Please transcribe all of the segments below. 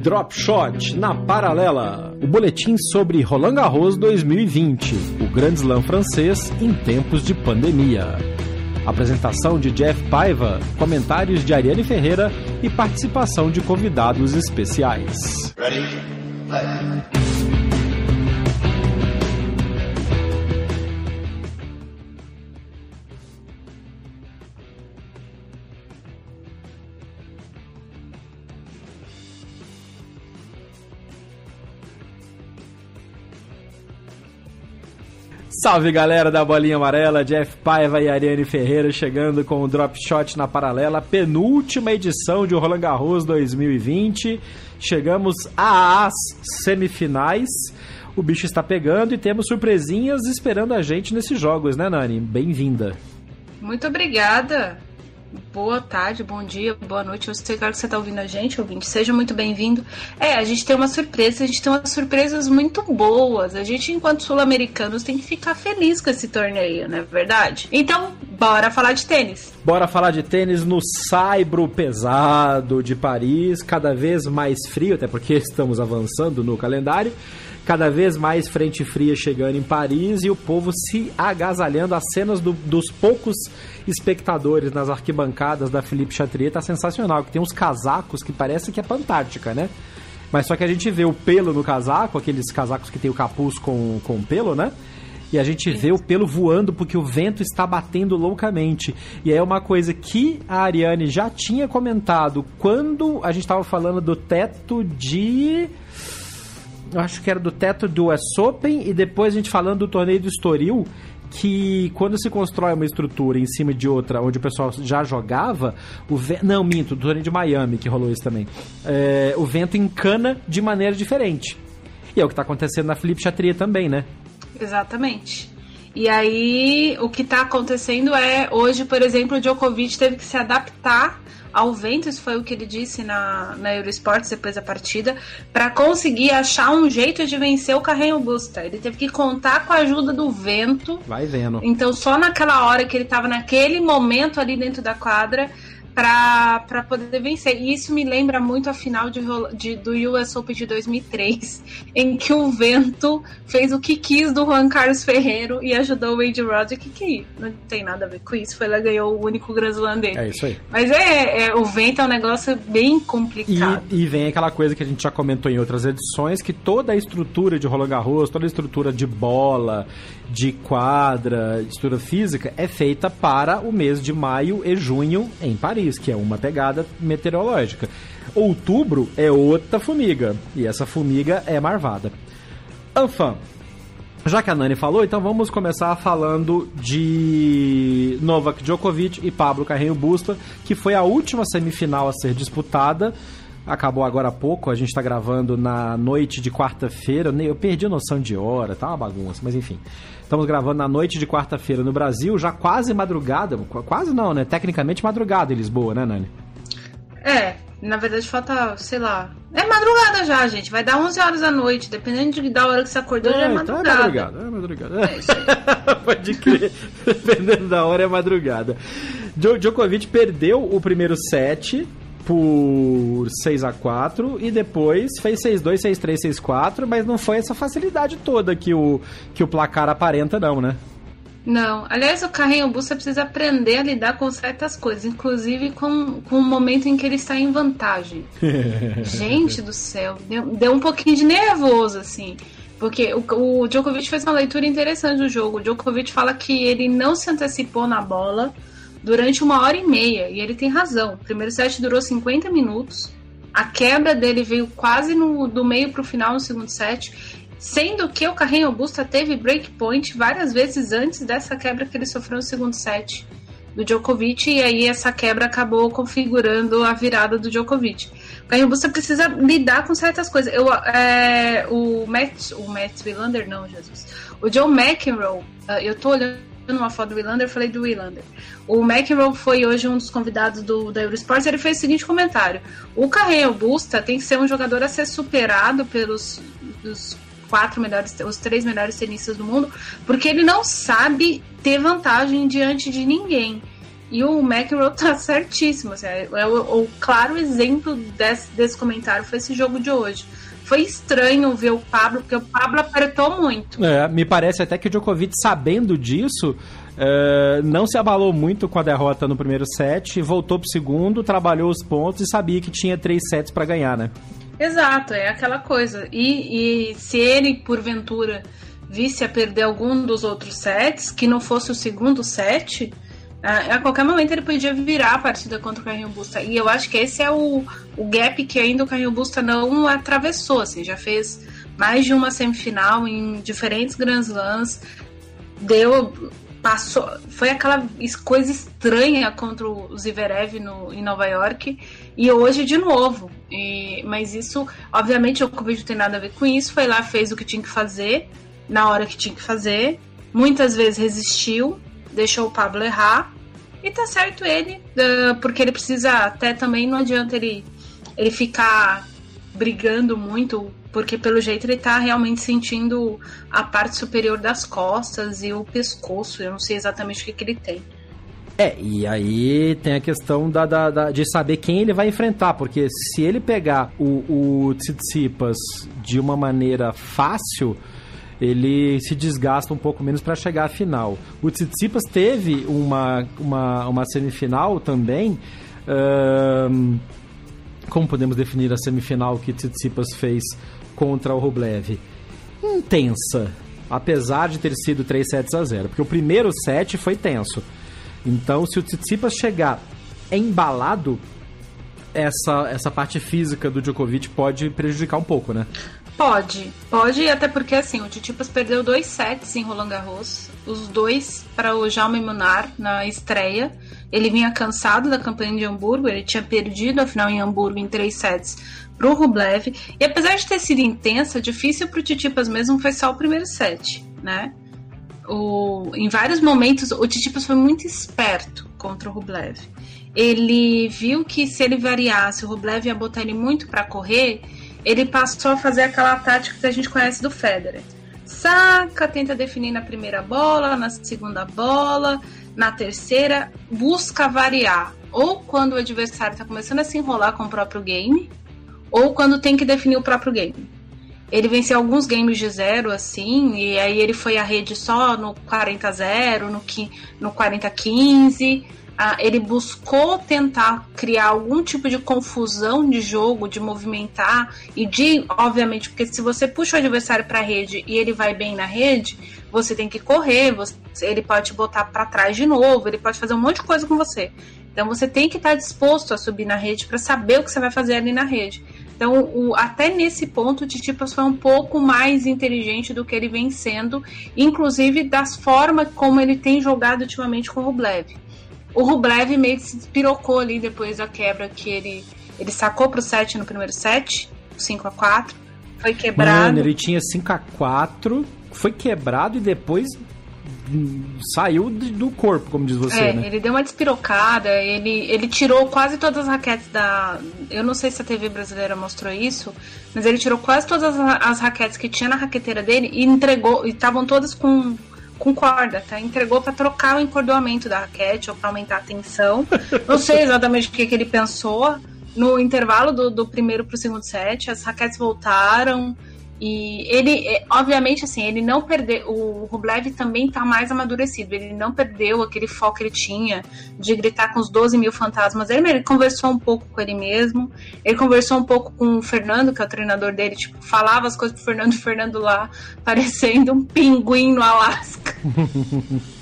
Drop Shot na paralela. O boletim sobre Roland Garros 2020, o Grand Slam francês em tempos de pandemia. Apresentação de Jeff Paiva, comentários de Ariane Ferreira e participação de convidados especiais. Ready? Salve galera da Bolinha Amarela, Jeff Paiva e Ariane Ferreira chegando com o Drop Shot na paralela, penúltima edição de Roland Garros 2020. Chegamos às semifinais. O bicho está pegando e temos surpresinhas esperando a gente nesses jogos, né, Nani? Bem-vinda. Muito obrigada. Boa tarde, bom dia, boa noite. Eu sei que você está ouvindo a gente, ouvinte. Seja muito bem-vindo. É, a gente tem uma surpresa, a gente tem umas surpresas muito boas. A gente, enquanto sul-americanos, tem que ficar feliz com esse torneio, não é verdade? Então, bora falar de tênis. Bora falar de tênis no saibro pesado de Paris, cada vez mais frio, até porque estamos avançando no calendário cada vez mais frente fria chegando em Paris e o povo se agasalhando. As cenas do, dos poucos espectadores nas arquibancadas da Philippe Chatrier tá sensacional, que tem uns casacos que parece que é Pantártica, né? Mas só que a gente vê o pelo no casaco, aqueles casacos que tem o capuz com, com pelo, né? E a gente vê o pelo voando porque o vento está batendo loucamente. E é uma coisa que a Ariane já tinha comentado quando a gente estava falando do teto de eu acho que era do teto do US Open e depois a gente falando do torneio do Estoril, que quando se constrói uma estrutura em cima de outra, onde o pessoal já jogava, o vento. Não, minto, do torneio de Miami que rolou isso também. É, o vento encana de maneira diferente. E é o que está acontecendo na Felipe Chatrier também, né? Exatamente. E aí, o que está acontecendo é, hoje, por exemplo, o Djokovic teve que se adaptar ao vento, isso foi o que ele disse na, na Eurosports depois da partida, para conseguir achar um jeito de vencer o Carreño Busta. Ele teve que contar com a ajuda do vento. Vai vendo. Então, só naquela hora que ele estava naquele momento ali dentro da quadra, para poder vencer. E isso me lembra muito a final de, de, do US Open de 2003, em que o vento fez o que quis do Juan Carlos Ferreiro e ajudou o Wade Roddick, que não tem nada a ver com isso, foi lá ganhou o único Grand Slam dele. É isso aí. Mas é, é, o vento é um negócio bem complicado. E, e, vem aquela coisa que a gente já comentou em outras edições, que toda a estrutura de Roland Garros, toda a estrutura de bola, de quadra, estrutura física, é feita para o mês de maio e junho em Paris que é uma pegada meteorológica. Outubro é outra formiga, e essa formiga é marvada. Anfã, já que a Nani falou, então vamos começar falando de Novak Djokovic e Pablo Carreño Busta, que foi a última semifinal a ser disputada. Acabou agora há pouco, a gente está gravando na noite de quarta-feira. Eu perdi a noção de hora, tá uma bagunça, mas enfim. Estamos gravando na noite de quarta-feira no Brasil, já quase madrugada. Quase não, né? Tecnicamente madrugada em Lisboa, né, Nani? É, na verdade falta, sei lá. É madrugada já, gente. Vai dar 11 horas da noite. Dependendo de, da hora que você acordou, é, já é madrugada. Então é madrugada, é madrugada. É isso aí. Pode crer. Dependendo da hora, é madrugada. Djokovic perdeu o primeiro set por 6 a 4 e depois fez 6-2, 6-3, 6-4, mas não foi essa facilidade toda que o, que o placar aparenta, não, né? Não. Aliás, o Carrinho Busta precisa aprender a lidar com certas coisas, inclusive com, com o momento em que ele está em vantagem. Gente do céu, deu, deu um pouquinho de nervoso, assim. Porque o, o Djokovic fez uma leitura interessante do jogo. O Djokovic fala que ele não se antecipou na bola durante uma hora e meia. E ele tem razão. O primeiro set durou 50 minutos. A quebra dele veio quase no, do meio para o final no segundo set. Sendo que o Carrinho Busta teve breakpoint várias vezes antes dessa quebra que ele sofreu no segundo set do Djokovic, e aí essa quebra acabou configurando a virada do Djokovic. O Carrinho Busta precisa lidar com certas coisas. Eu, é, o Matt, o Matt Wilander, não, Jesus. O John McEnroe, ah, eu tô olhando uma foto do Wilander, falei do Wilander. O McEnroe foi hoje um dos convidados do, da Eurosports, ele fez o seguinte comentário. O Carreiro Busta tem que ser um jogador a ser superado pelos quatro melhores, os três melhores tenistas do mundo, porque ele não sabe ter vantagem diante de ninguém. E o McEnroe tá certíssimo. Assim, é, é o, o, claro exemplo desse, desse comentário foi esse jogo de hoje. Foi estranho ver o Pablo, porque o Pablo apertou muito. É, me parece até que o Djokovic, sabendo disso, é, não se abalou muito com a derrota no primeiro set, voltou pro segundo, trabalhou os pontos e sabia que tinha três sets para ganhar, né? Exato, é aquela coisa. E, e se ele, porventura, visse a perder algum dos outros sets, que não fosse o segundo set, a, qualquer momento ele podia virar a partida contra o Carrinho Busta. E eu acho que esse é o, o gap que ainda o Carrinho Busta não atravessou. Assim, já fez mais de uma semifinal em diferentes Grand Slams. Deu. Passou. Foi aquela coisa estranha contra o Zverev no, em Nova York. E hoje de novo. E, mas isso, obviamente, o Covid não tem nada a ver com isso. Foi lá, fez o que tinha que fazer, na hora que tinha que fazer. Muitas vezes resistiu, deixou o Pablo errar. E tá certo ele, uh, porque ele precisa até também, não adianta ele, ele ficar brigando muito, porque pelo jeito ele tá realmente sentindo a parte superior das costas e o pescoço. Eu não sei exatamente o que, que ele tem. É, e aí tem a questão da, da, da, de saber quem ele vai enfrentar, porque se ele pegar o, o Tsitsipas de uma maneira fácil, ele se desgasta um pouco menos para chegar à final. O Tsitsipas teve uma, uma, uma semifinal também. Como podemos definir a semifinal que Tsitsipas fez contra o Rublev? Intensa, apesar de ter sido 3 sets a 0, porque o primeiro set foi tenso. Então, se o Tsitsipas chegar embalado, essa, essa parte física do Djokovic pode prejudicar um pouco, né? Pode, pode, até porque assim, o Titipas perdeu dois sets em Roland Garros, os dois para o Jaume Munar na estreia. Ele vinha cansado da campanha de Hamburgo, ele tinha perdido a final em Hamburgo em três sets para o Rublev. E apesar de ter sido intensa, difícil para o Titipas mesmo foi só o primeiro set, né? O, em vários momentos, o Titipas foi muito esperto contra o Rublev. Ele viu que se ele variasse, o Rublev ia botar ele muito para correr ele passou a fazer aquela tática que a gente conhece do Federer. Saca, tenta definir na primeira bola, na segunda bola, na terceira, busca variar. Ou quando o adversário está começando a se enrolar com o próprio game, ou quando tem que definir o próprio game. Ele venceu alguns games de zero, assim, e aí ele foi à rede só no 40-0, no, no 40-15 ele buscou tentar criar algum tipo de confusão de jogo, de movimentar e de, obviamente, porque se você puxa o adversário para a rede e ele vai bem na rede, você tem que correr, você, ele pode te botar para trás de novo, ele pode fazer um monte de coisa com você. Então você tem que estar tá disposto a subir na rede para saber o que você vai fazer ali na rede. Então, o, até nesse ponto, o Titipas foi um pouco mais inteligente do que ele vem sendo, inclusive das formas como ele tem jogado ultimamente com o Rublev. O Rublev meio que se despirocou ali depois da quebra que ele, ele sacou pro 7 no primeiro set, 5 a 4 Foi quebrado. Mano, ele tinha 5 a 4 foi quebrado e depois saiu do corpo, como diz você, é, né? ele deu uma despirocada, ele, ele tirou quase todas as raquetes da... Eu não sei se a TV brasileira mostrou isso, mas ele tirou quase todas as raquetes que tinha na raqueteira dele e entregou, e estavam todas com com corda, tá? Entregou para trocar o encordoamento da raquete ou para aumentar a tensão. Não sei exatamente o que, que ele pensou. No intervalo do, do primeiro para o segundo set, as raquetes voltaram. E ele, é, obviamente, assim, ele não perdeu. O Rublev também tá mais amadurecido. Ele não perdeu aquele foco que ele tinha de gritar com os 12 mil fantasmas. Ele, ele conversou um pouco com ele mesmo. Ele conversou um pouco com o Fernando, que é o treinador dele. Tipo, falava as coisas pro Fernando o Fernando lá, parecendo um pinguim no Alasca.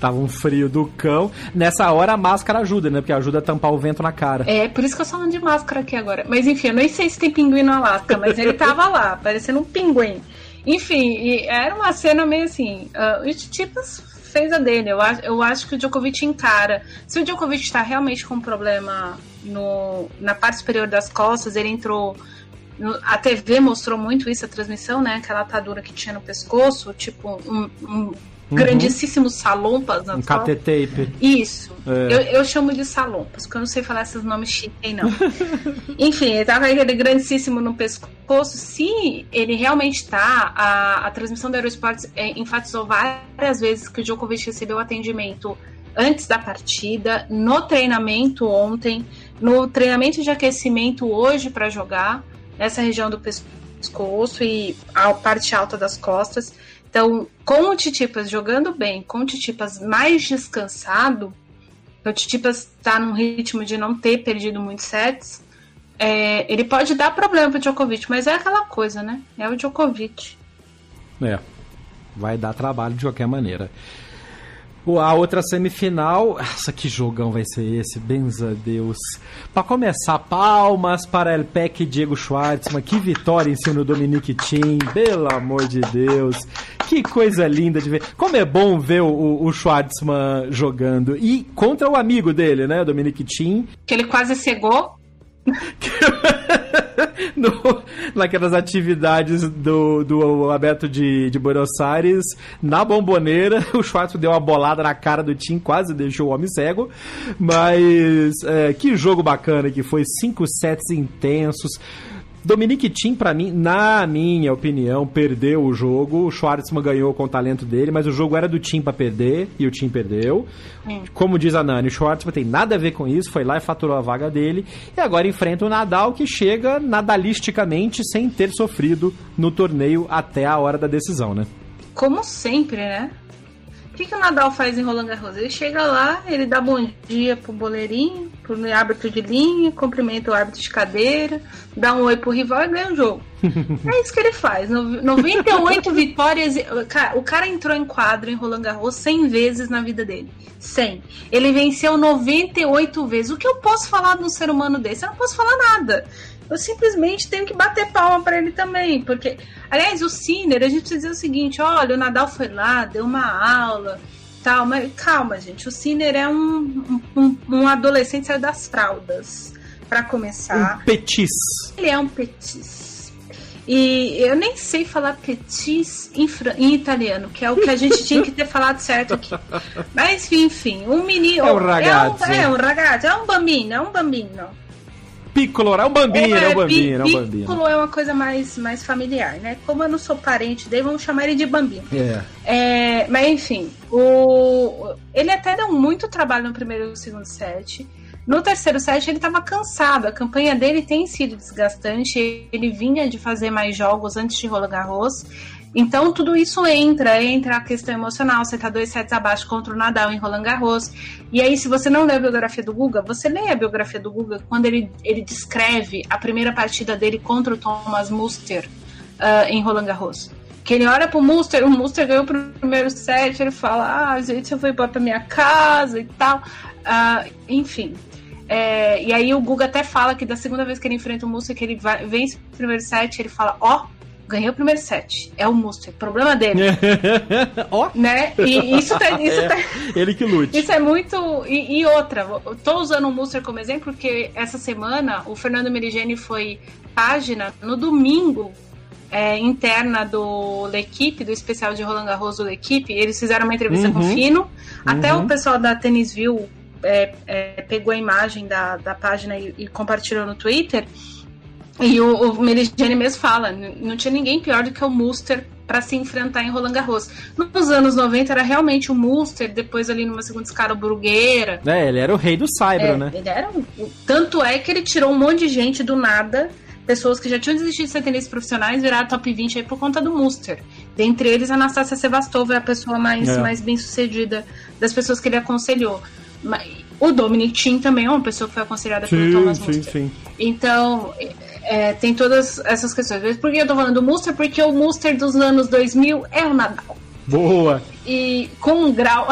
Tava um frio do cão. Nessa hora a máscara ajuda, né? Porque ajuda a tampar o vento na cara. É, por isso que eu sou de máscara aqui agora. Mas enfim, eu nem sei se tem pinguim no Alasca, mas ele tava lá, parecendo um pinguim. Enfim, era uma cena meio assim. Uh, o Tsitsipas fez a dele. Eu, eu acho que o Djokovic encara. Se o Djokovic está realmente com um problema no, na parte superior das costas, ele entrou. A TV mostrou muito isso, a transmissão, né? Aquela atadura que tinha no pescoço, tipo um, um uhum. grandíssimos salompas um KT-tape. Isso. É. Eu, eu, chamo de salompas, porque eu não sei falar esses nomes chiques não. Enfim, ele tava aquele grandíssimo no pescoço. Se ele realmente tá, a, a transmissão da Aerosports é, enfatizou várias vezes que o Djokovic recebeu atendimento antes da partida, no treinamento ontem, no treinamento de aquecimento hoje para jogar, nessa região do pescoço e a parte alta das costas. Então, com o Titipas jogando bem, com o Titipas mais descansado, o Titipas está num ritmo de não ter perdido muitos sets, é, ele pode dar problema pro Djokovic, mas é aquela coisa, né? É o Djokovic. É, vai dar trabalho de qualquer maneira. A outra semifinal, nossa, que jogão vai ser esse, benza Deus. Para começar, palmas para El Peck e Diego Schwartzman, que vitória em cima do Dominique Thiem, pelo amor de Deus. Que coisa linda de ver. Como é bom ver o, o Schwartzman jogando. E contra o amigo dele, né, Dominique Thiem. Que ele quase cegou. no, naquelas atividades do, do aberto de, de Buenos Aires, na bomboneira, o Schwartz deu uma bolada na cara do Tim, quase deixou o homem cego. Mas é, que jogo bacana que foi, cinco sets intensos. Dominique Thiem, para mim, na minha opinião, perdeu o jogo. O Schwartzman ganhou com o talento dele, mas o jogo era do Thiem para perder e o Thiem perdeu. É. Como diz a Nani, o Schwartzman tem nada a ver com isso, foi lá e faturou a vaga dele. E agora enfrenta o Nadal, que chega nadalisticamente sem ter sofrido no torneio até a hora da decisão, né? Como sempre, né? O que, que o Nadal faz em Roland Garros? Ele chega lá, ele dá bom dia pro boleirinho, pro árbitro de linha, cumprimenta o árbitro de cadeira, dá um oi pro rival e ganha o jogo. é isso que ele faz. 98 vitórias. Cara, o cara entrou em quadro em Roland Garros 100 vezes na vida dele. 100. Ele venceu 98 vezes. O que eu posso falar de um ser humano desse? Eu não posso falar nada eu simplesmente tenho que bater palma para ele também. Porque, aliás, o Sinner, a gente precisa dizer o seguinte: olha, o Nadal foi lá, deu uma aula, tal, mas calma, gente. O Sinner é um, um, um adolescente das fraldas, para começar. Um petis. Ele é um petis. E eu nem sei falar petis em, em, italiano, que é o que a gente tinha que ter falado certo aqui. Mas enfim, um menino. É um ragazzo. É um, é um ragazzo, é um bambino, é um bambino. Piccolo, é um bambino, é, é um bambino, é um bambino. Piccolo é uma coisa mais, mais familiar, né? Como eu não sou parente dele, vamos chamar ele de bambino. É. é mas enfim, o... ele até deu muito trabalho no primeiro e segundo set. No terceiro set ele estava cansado, a campanha dele tem sido desgastante, ele vinha de fazer mais jogos antes de Roland Garros. Então tudo isso entra, entra a questão emocional, você tá dois sets abaixo contra o Nadal em Roland Garros. E aí, se você não lê a biografia do Guga, você lê a biografia do Guga quando ele, ele descreve a primeira partida dele contra o Thomas Muster uh, em Roland Garros. Que ele olha pro Muster, o Muster ganhou o primeiro set, ele fala, ah, gente, eu vou embora pra minha casa e tal. Uh, enfim, é, e aí o Guga até fala que da segunda vez que ele enfrenta o Muster, que ele vai, vence o primeiro set, ele fala, ó, oh, ganhei o primeiro set. É o Muster. Problema dele. Ó. oh. Né? E isso tá. Isso é, tá, ele que lute. Isso é muito. E, e, outra, tô usando o Muster como exemplo, porque essa semana o Fernando Merigeni foi página no domingo. É, interna do L'Equipe, do especial de Roland Garros do L'Equipe, eles fizeram uma entrevista uhum. com o Fino. Até uhum. o pessoal da Tênis View é, é, pegou a imagem da, da página e, e compartilhou no Twitter. E o, o Meridiane mesmo fala, não tinha ninguém pior do que o Muster para se enfrentar em Roland Garros. Nos anos 90 era realmente o Muster, depois ali numa segunda escala o Brugueira. É, ele era o rei do Saibro, é, né? Ele era um, tanto é que ele tirou um monte de gente do nada, pessoas que já tinham desistido de ser tenistas profissionais viraram top 20 aí por conta do Muster. Dentre eles, a Anastasia Sevastova é a pessoa mais, é. mais bem sucedida das pessoas que ele aconselhou. O Dominic Thiem também é uma pessoa que foi aconselhada sim, pelo Thomas Muster. Sim, sim. Então, é, tem todas essas questões. Por que eu tô falando do Muster? Porque o Muster dos anos 2000 é o Nadal. Boa! E com um grau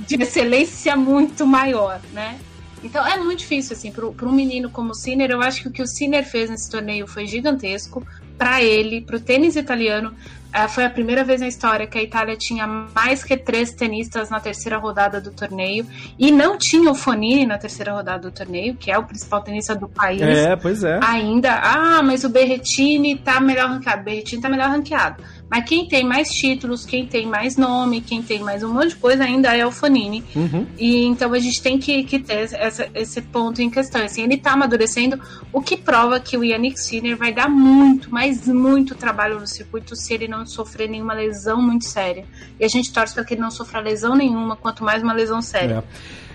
de excelência muito maior, né? Então é muito difícil, assim, para um menino como o Sinner. Eu acho que o que o Sinner fez nesse torneio foi gigantesco para ele, para o tênis italiano. Uh, foi a primeira vez na história que a Itália tinha mais que três tenistas na terceira rodada do torneio e não tinha o Fonini na terceira rodada do torneio, que é o principal tenista do país. É, pois é. Ainda, ah, mas o Berrettini tá melhor ranqueado. O Berrettini tá melhor ranqueado. Mas quem tem mais títulos, quem tem mais nome, quem tem mais um monte de coisa ainda é o Fonini. Uhum. E então a gente tem que, que ter essa, esse ponto em questão. Assim, ele tá amadurecendo, o que prova que o Yannick Sinner vai dar muito, mas muito trabalho no circuito se ele não sofrer nenhuma lesão muito séria. E a gente torce para que ele não sofra lesão nenhuma, quanto mais uma lesão séria.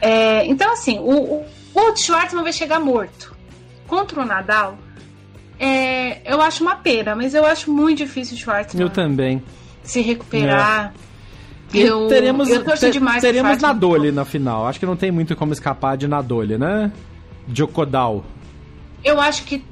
É. É, então, assim, o, o, o Schwartzman vai chegar morto. Contra o Nadal, é, eu acho uma pena, mas eu acho muito difícil o Schwartzman. Eu também. Se recuperar. É. Eu, teremos, eu torço demais teremos Nadoli na final. Acho que não tem muito como escapar de Nadoli, né? Djokodal. Eu acho que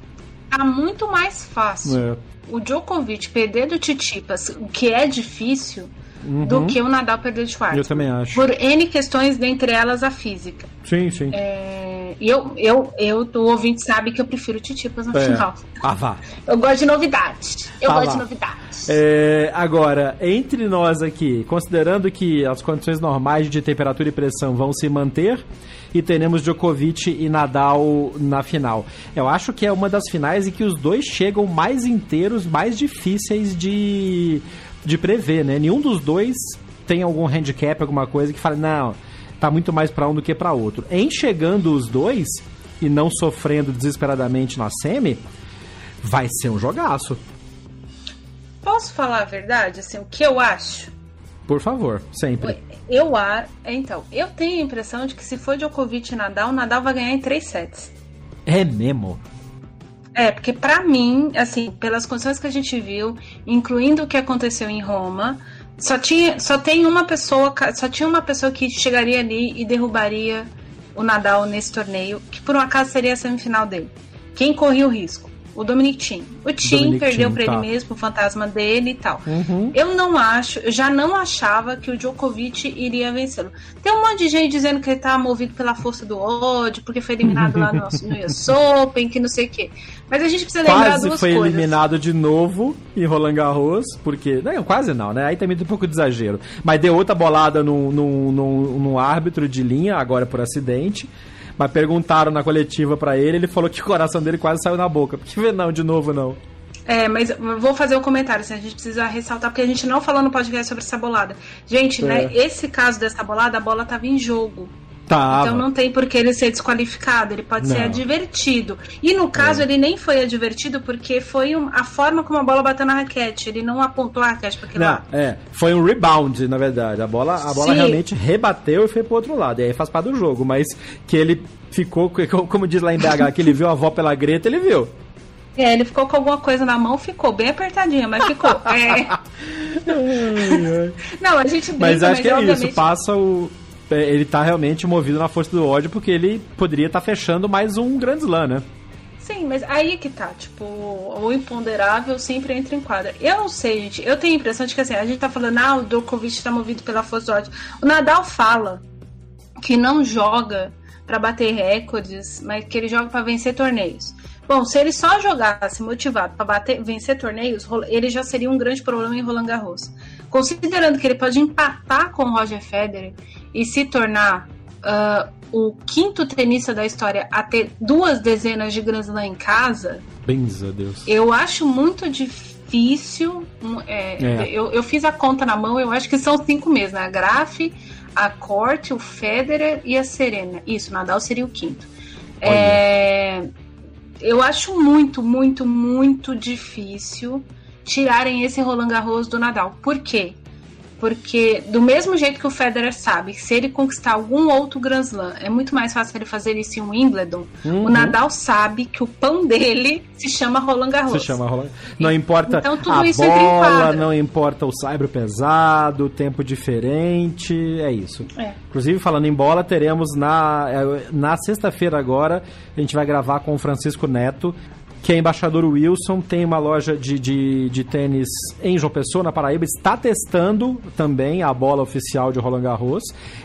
tá muito mais fácil é. o Djokovic perder do Titipas, o que é difícil, uhum. do que o Nadal perder do Schwartzman. Eu também acho. Por N questões, dentre elas a física. Sim, sim. É, eu, eu, eu, o ouvinte sabe que eu prefiro Titipas na é. final. Ah, vá. Eu gosto de novidade. Eu ah, gosto vá. de novidade. É, agora, entre nós aqui, considerando que as condições normais de temperatura e pressão vão se manter, e teremos Djokovic e Nadal na final. Eu acho que é uma das finais em que os dois chegam mais inteiros, mais difíceis de, de prever, né? Nenhum dos dois tem algum handicap, alguma coisa que fale, não, tá muito mais para um do que para outro. Em chegando os dois e não sofrendo desesperadamente na semi, vai ser um jogaço. Posso falar a verdade, assim, o que eu acho? Por favor, sempre. Eu a, então, eu tenho a impressão de que se for Djokovic e Nadal, Nadal vai ganhar em três sets. É mesmo? É, porque para mim, assim, pelas condições que a gente viu, incluindo o que aconteceu em Roma, só tinha, só tem uma pessoa, só tinha uma pessoa que chegaria ali e derrubaria o Nadal nesse torneio, que por um acaso seria a semifinal dele. Quem corria o risco? O Dominic Thiem. O Thiem perdeu para tá. ele mesmo, o fantasma dele e tal. Uhum. Eu não acho, eu já não achava que o Djokovic iria vencê-lo. Tem um monte de gente dizendo que ele tá movido pela força do ódio, porque foi eliminado lá no, no US Open, que não sei o quê. Mas a gente precisa lembrar quase duas foi coisas. eliminado de novo em Roland Garros, porque... Não, quase não, né? Aí também tem um pouco de exagero. Mas deu outra bolada no, no, no, no árbitro de linha, agora por acidente. Mas perguntaram na coletiva para ele, ele falou que o coração dele quase saiu na boca. Porque não, de novo não. É, mas vou fazer um comentário, assim, a gente precisa ressaltar, porque a gente não falou no podcast sobre essa bolada. Gente, né, é. né, esse caso dessa bolada, a bola tava em jogo. Tava. Então não tem por que ele ser desqualificado, ele pode não. ser advertido. E no caso, é. ele nem foi advertido porque foi um, a forma como a bola bateu na raquete. Ele não apontou a raquete para aquele não, lado. É, foi um rebound, na verdade. A bola, a bola realmente rebateu e foi pro outro lado. E aí faz parte do jogo, mas que ele ficou, como diz lá em BH, que ele viu a avó pela greta, ele viu. É, ele ficou com alguma coisa na mão, ficou bem apertadinha, mas ficou. É... não, a gente brinca, mas acho mas que é obviamente... isso, passa o ele tá realmente movido na força do ódio porque ele poderia estar tá fechando mais um Grand Slam, né? Sim, mas aí que tá, tipo, o imponderável sempre entra em quadra. Eu não sei, gente, eu tenho a impressão de que assim, a gente tá falando, ah, o Djokovic tá movido pela força do ódio. O Nadal fala que não joga para bater recordes, mas que ele joga para vencer torneios. Bom, se ele só jogasse motivado para bater, vencer torneios, ele já seria um grande problema em Roland Garros. Considerando que ele pode empatar com o Roger Federer e se tornar uh, o quinto tenista da história a ter duas dezenas de Grand Slam em casa. Benza Deus. Eu acho muito difícil. É, é. Eu, eu fiz a conta na mão, eu acho que são cinco meses, né? A Graf, a Corte, o Federer e a Serena. Isso, Nadal seria o quinto. É, eu acho muito, muito, muito difícil tirarem esse Roland Garros do Nadal. Por quê? Porque, do mesmo jeito que o Federer sabe se ele conquistar algum outro Grand Slam, é muito mais fácil ele fazer isso em um Wimbledon, uhum. o Nadal sabe que o pão dele se chama Roland Garros. Se chama Roland Não importa então, tudo a isso bola, não importa o saibro pesado, o tempo diferente, é isso. É. Inclusive, falando em bola, teremos na, é, na sexta-feira agora, a gente vai gravar com o Francisco Neto que é embaixador Wilson, tem uma loja de, de, de tênis em João Pessoa, na Paraíba, está testando também a bola oficial de Roland Garros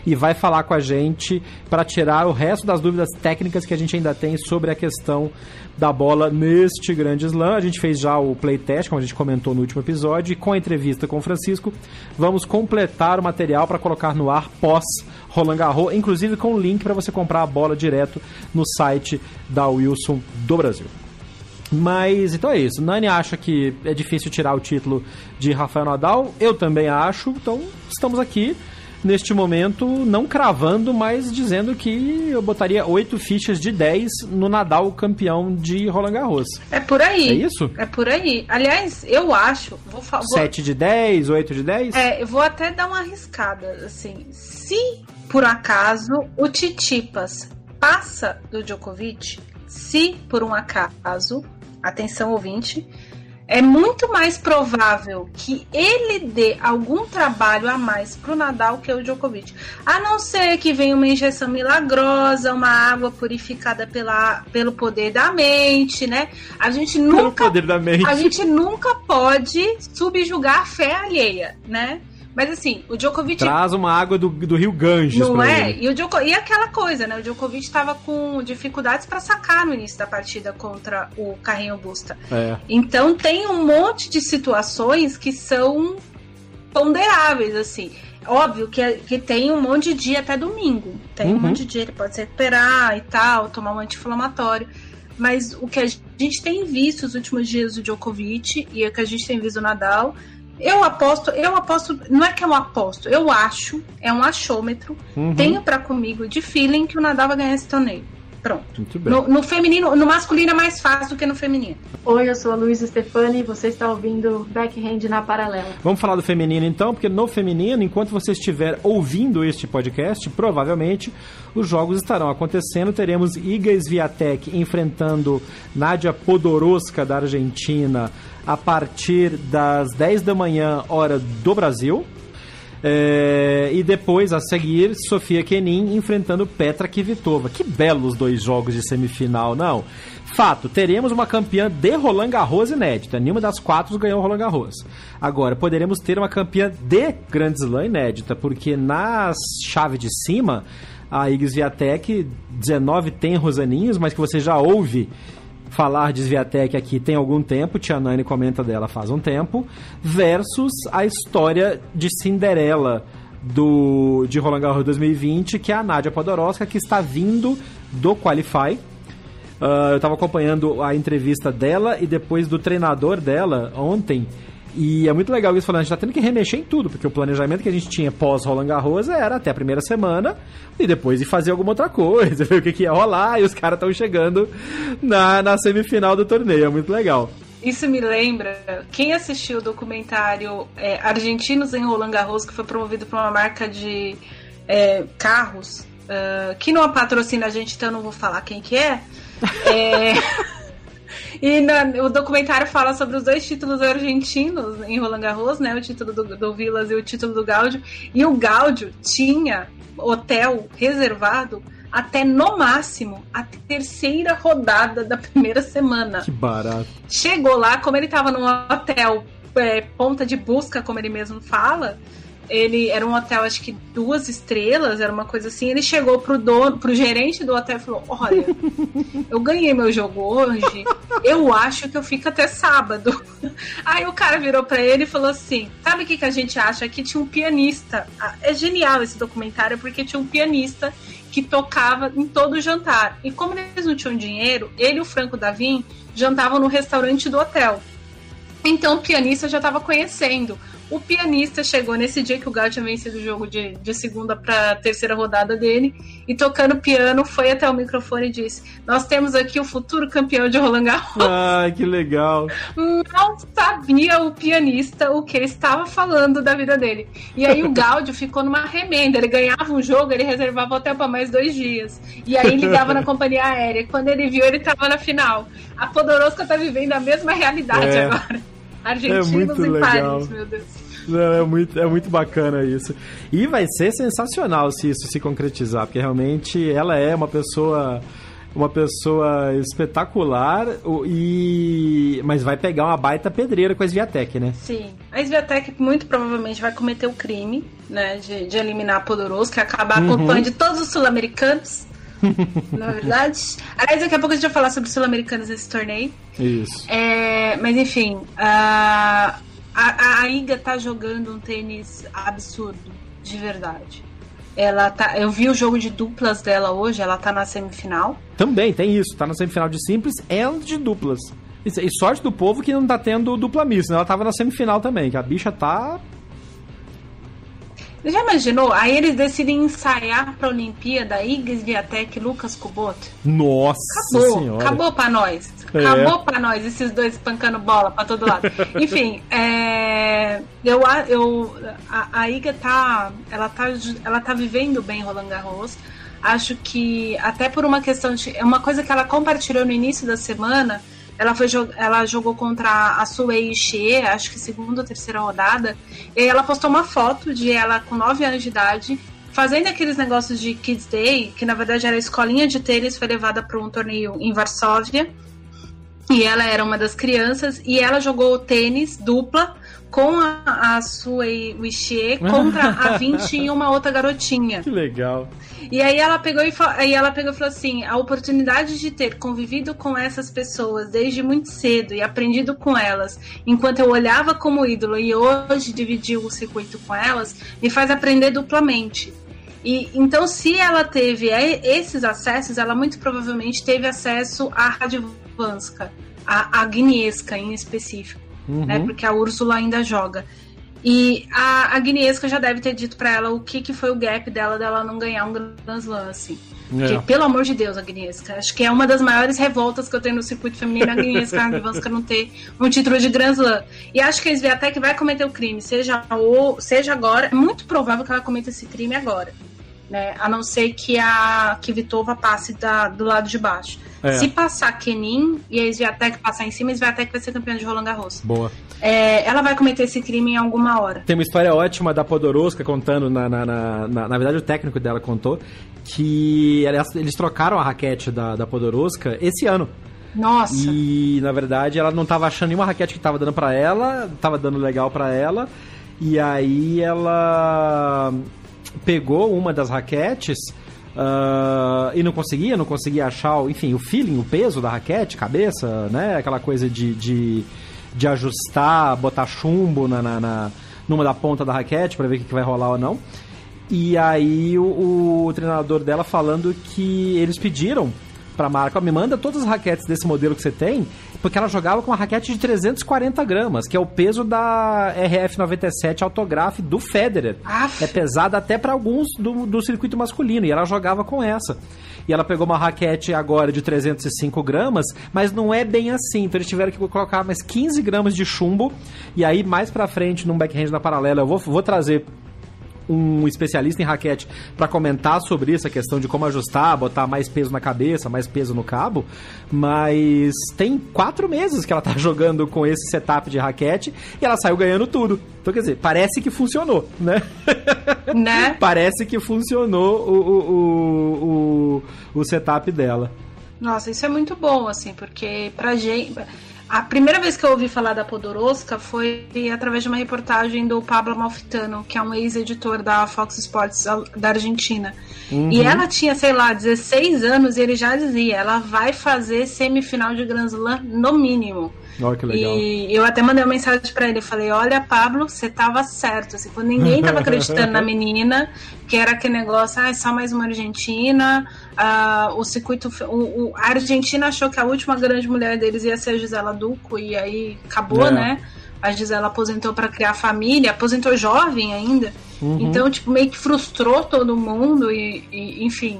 e vai falar com a gente para tirar o resto das dúvidas técnicas que a gente ainda tem sobre a questão da bola neste grande slam. A gente fez já o playtest, como a gente comentou no último episódio, e com a entrevista com o Francisco, vamos completar o material para colocar no ar pós Roland Garros, inclusive com o link para você comprar a bola direto no site da Wilson do Brasil. Mas então é isso. Nani acha que é difícil tirar o título de Rafael Nadal. Eu também acho. Então estamos aqui neste momento, não cravando, mas dizendo que eu botaria oito fichas de 10 no Nadal campeão de Roland Garros. É por aí. É isso? É por aí. Aliás, eu acho. Vou falar. 7 de 10, 8 de 10? É, eu vou até dar uma arriscada. Assim, se por acaso o Titipas passa do Djokovic, se por um acaso atenção ouvinte, é muito mais provável que ele dê algum trabalho a mais pro Nadal que o Djokovic. A não ser que venha uma injeção milagrosa, uma água purificada pela, pelo poder da mente, né? A gente nunca. Pelo poder da mente. A gente nunca pode subjugar a fé alheia, né? Mas assim, o Djokovic. Traz uma água do, do rio Ganges. Não é? E, o Djokovic, e aquela coisa, né? O Djokovic estava com dificuldades para sacar no início da partida contra o Carrinho Busta. É. Então tem um monte de situações que são ponderáveis, assim. Óbvio que, que tem um monte de dia até domingo. Tem uhum. um monte de dia, ele pode se recuperar e tal, tomar um anti-inflamatório. Mas o que a gente tem visto nos últimos dias do Djokovic e o que a gente tem visto do Nadal eu aposto, eu aposto, não é que eu aposto, eu acho, é um achômetro, uhum. tenho para comigo de feeling que o Nadal vai ganhar esse torneio. Pronto. No, no, feminino, no masculino é mais fácil do que no feminino. Oi, eu sou a Luísa Stefani e você está ouvindo Backhand na Paralela. Vamos falar do feminino então, porque no feminino, enquanto você estiver ouvindo este podcast, provavelmente os jogos estarão acontecendo. Teremos Iga Swiatek enfrentando Nadia Podoroska da Argentina a partir das 10 da manhã, hora do Brasil. É, e depois, a seguir, Sofia Kenin enfrentando Petra Kvitova. Que belos dois jogos de semifinal, não? Fato, teremos uma campeã de Roland Garros inédita. Nenhuma das quatro ganhou Roland Garros. Agora, poderemos ter uma campeã de Grand Slam inédita, porque na chave de cima, a Igor Swiatek, 19 tem Rosaninhos, mas que você já ouve falar de Sviatek aqui tem algum tempo, Tia Nani comenta dela faz um tempo, versus a história de Cinderela do de Roland Garros 2020, que é a Nadia Podoroska, que está vindo do Qualify. Uh, eu estava acompanhando a entrevista dela e depois do treinador dela ontem. E é muito legal isso falando, a gente tá tendo que remexer em tudo, porque o planejamento que a gente tinha pós Roland Garros era até a primeira semana e depois ir fazer alguma outra coisa, ver o que, que ia rolar, e os caras estão chegando na, na semifinal do torneio, é muito legal. Isso me lembra, quem assistiu o documentário é, Argentinos em Roland Garros, que foi promovido por uma marca de é, carros, uh, que não patrocina a gente, então eu não vou falar quem que é. é... E na, o documentário fala sobre os dois títulos argentinos em Roland Garros, né? O título do, do Vilas e o título do Gáudio. E o Gáudio tinha hotel reservado até no máximo a terceira rodada da primeira semana. Que barato. Chegou lá, como ele estava num hotel é, ponta de busca, como ele mesmo fala, ele era um hotel, acho que duas estrelas, era uma coisa assim. Ele chegou pro dono, pro gerente do hotel e falou: Olha, eu ganhei meu jogo hoje, eu acho que eu fico até sábado. Aí o cara virou para ele e falou assim: Sabe o que, que a gente acha? Que tinha um pianista. Ah, é genial esse documentário, porque tinha um pianista que tocava em todo o jantar. E como eles não tinham dinheiro, ele e o Franco Davim jantavam no restaurante do hotel. Então o pianista já estava conhecendo o pianista chegou nesse dia que o Gal tinha vencido o jogo de, de segunda para terceira rodada dele e tocando piano foi até o microfone e disse: Nós temos aqui o futuro campeão de Roland Garros. Ai, que legal! Não sabia o pianista o que ele estava falando da vida dele. E aí o Gaudio ficou numa remenda. Ele ganhava um jogo, ele reservava hotel para mais dois dias. E aí ligava na companhia aérea. Quando ele viu, ele estava na final. A Podoroska tá vivendo a mesma realidade é. agora. Argentinos é muito em legal. Paris, meu Deus. Não, é, muito, é muito bacana isso. E vai ser sensacional se isso se concretizar, porque realmente ela é uma pessoa uma pessoa espetacular e mas vai pegar uma baita pedreira com a Sviatek, né? Sim. A Sviatek muito provavelmente vai cometer o crime, né, de, de eliminar a Poderoso, é acabar uhum. acompanhando todos os sul-americanos. na é verdade. Aliás, daqui a pouco a gente vai falar sobre sul-americanos nesse torneio. Isso. É, mas enfim, a, a, a Iga tá jogando um tênis absurdo, de verdade. Ela tá, eu vi o jogo de duplas dela hoje, ela tá na semifinal. Também, tem isso, tá na semifinal de simples e de duplas. E sorte do povo que não tá tendo dupla mista, né? Ela tava na semifinal também, que a bicha tá já imaginou? Aí eles decidem ensaiar pra Olimpíada Iggs Viatek e Lucas Kubota. Nossa Acabou, senhora. acabou pra nós. É. Acabou pra nós, esses dois espancando bola pra todo lado. Enfim, é, eu, eu, a, a Iga tá ela, tá. ela tá vivendo bem Roland Garros. Acho que até por uma questão de. É uma coisa que ela compartilhou no início da semana ela, foi, ela jogou contra a Suei Xie, acho que segunda ou terceira rodada. E ela postou uma foto de ela com 9 anos de idade, fazendo aqueles negócios de Kids Day, que na verdade era escolinha de tênis, foi levada para um torneio em Varsóvia. E ela era uma das crianças, e ela jogou tênis dupla com a, a Sui Wixie contra a 20 e uma outra garotinha. Que legal. E aí ela pegou e, aí ela pegou e falou assim: a oportunidade de ter convivido com essas pessoas desde muito cedo e aprendido com elas, enquanto eu olhava como ídolo e hoje dividi o circuito com elas, me faz aprender duplamente. E então, se ela teve esses acessos, ela muito provavelmente teve acesso à Radvanska, a, a Guinesca em específico, uhum. né? Porque a Úrsula ainda joga. E a Agnieszka já deve ter dito para ela o que, que foi o gap dela dela não ganhar um Grand Slam, assim. É. Porque, pelo amor de Deus, Agnieszka, acho que é uma das maiores revoltas que eu tenho no circuito feminino, a Agnieszka não ter um título de Grand Slam. E acho que a Sviatek vai cometer o crime, seja, ou, seja agora, é muito provável que ela cometa esse crime agora. Né? A não ser que a que Vitova passe da, do lado de baixo. É. Se passar Kenin e a Sviatek passar em cima, a Sviatek vai ser campeã de Roland Garros. Boa. É, ela vai cometer esse crime em alguma hora. Tem uma história ótima da Podoroska contando, na, na, na, na, na verdade o técnico dela contou, que eles trocaram a raquete da, da Podoroska esse ano. Nossa. E na verdade ela não estava achando nenhuma raquete que estava dando para ela, estava dando legal para ela. E aí ela pegou uma das raquetes Uh, e não conseguia, não conseguia achar, enfim, o feeling, o peso da raquete, cabeça, né? Aquela coisa de, de, de ajustar, botar chumbo na, na, na, numa da ponta da raquete para ver o que, que vai rolar ou não. E aí o, o treinador dela falando que eles pediram pra marca, me manda todas as raquetes desse modelo que você tem, porque ela jogava com uma raquete de 340 gramas, que é o peso da RF97 Autograph do Federer. Aff. É pesada até para alguns do, do circuito masculino, e ela jogava com essa. E ela pegou uma raquete agora de 305 gramas, mas não é bem assim. Então eles tiveram que colocar mais 15 gramas de chumbo. E aí, mais pra frente, num backhand na paralela, eu vou, vou trazer um especialista em raquete para comentar sobre isso, a questão de como ajustar, botar mais peso na cabeça, mais peso no cabo, mas tem quatro meses que ela tá jogando com esse setup de raquete e ela saiu ganhando tudo. Então, quer dizer, parece que funcionou, né? Né? parece que funcionou o, o, o, o, o setup dela. Nossa, isso é muito bom, assim, porque pra gente a primeira vez que eu ouvi falar da Podoroska foi através de uma reportagem do Pablo Malfitano, que é um ex-editor da Fox Sports da Argentina. Uhum. E ela tinha, sei lá, 16 anos e ele já dizia: ela vai fazer semifinal de Grand Slam no mínimo. Olha que legal. E eu até mandei uma mensagem para ele, falei, olha, Pablo, você tava certo. Quando ninguém tava acreditando na menina, que era aquele negócio, ah, é só mais uma Argentina. Uh, o circuito. O, o, a Argentina achou que a última grande mulher deles ia ser a Gisela Duco, e aí acabou, é. né? A Gisela aposentou para criar família, aposentou jovem ainda. Uhum. Então, tipo, meio que frustrou todo mundo e, e enfim.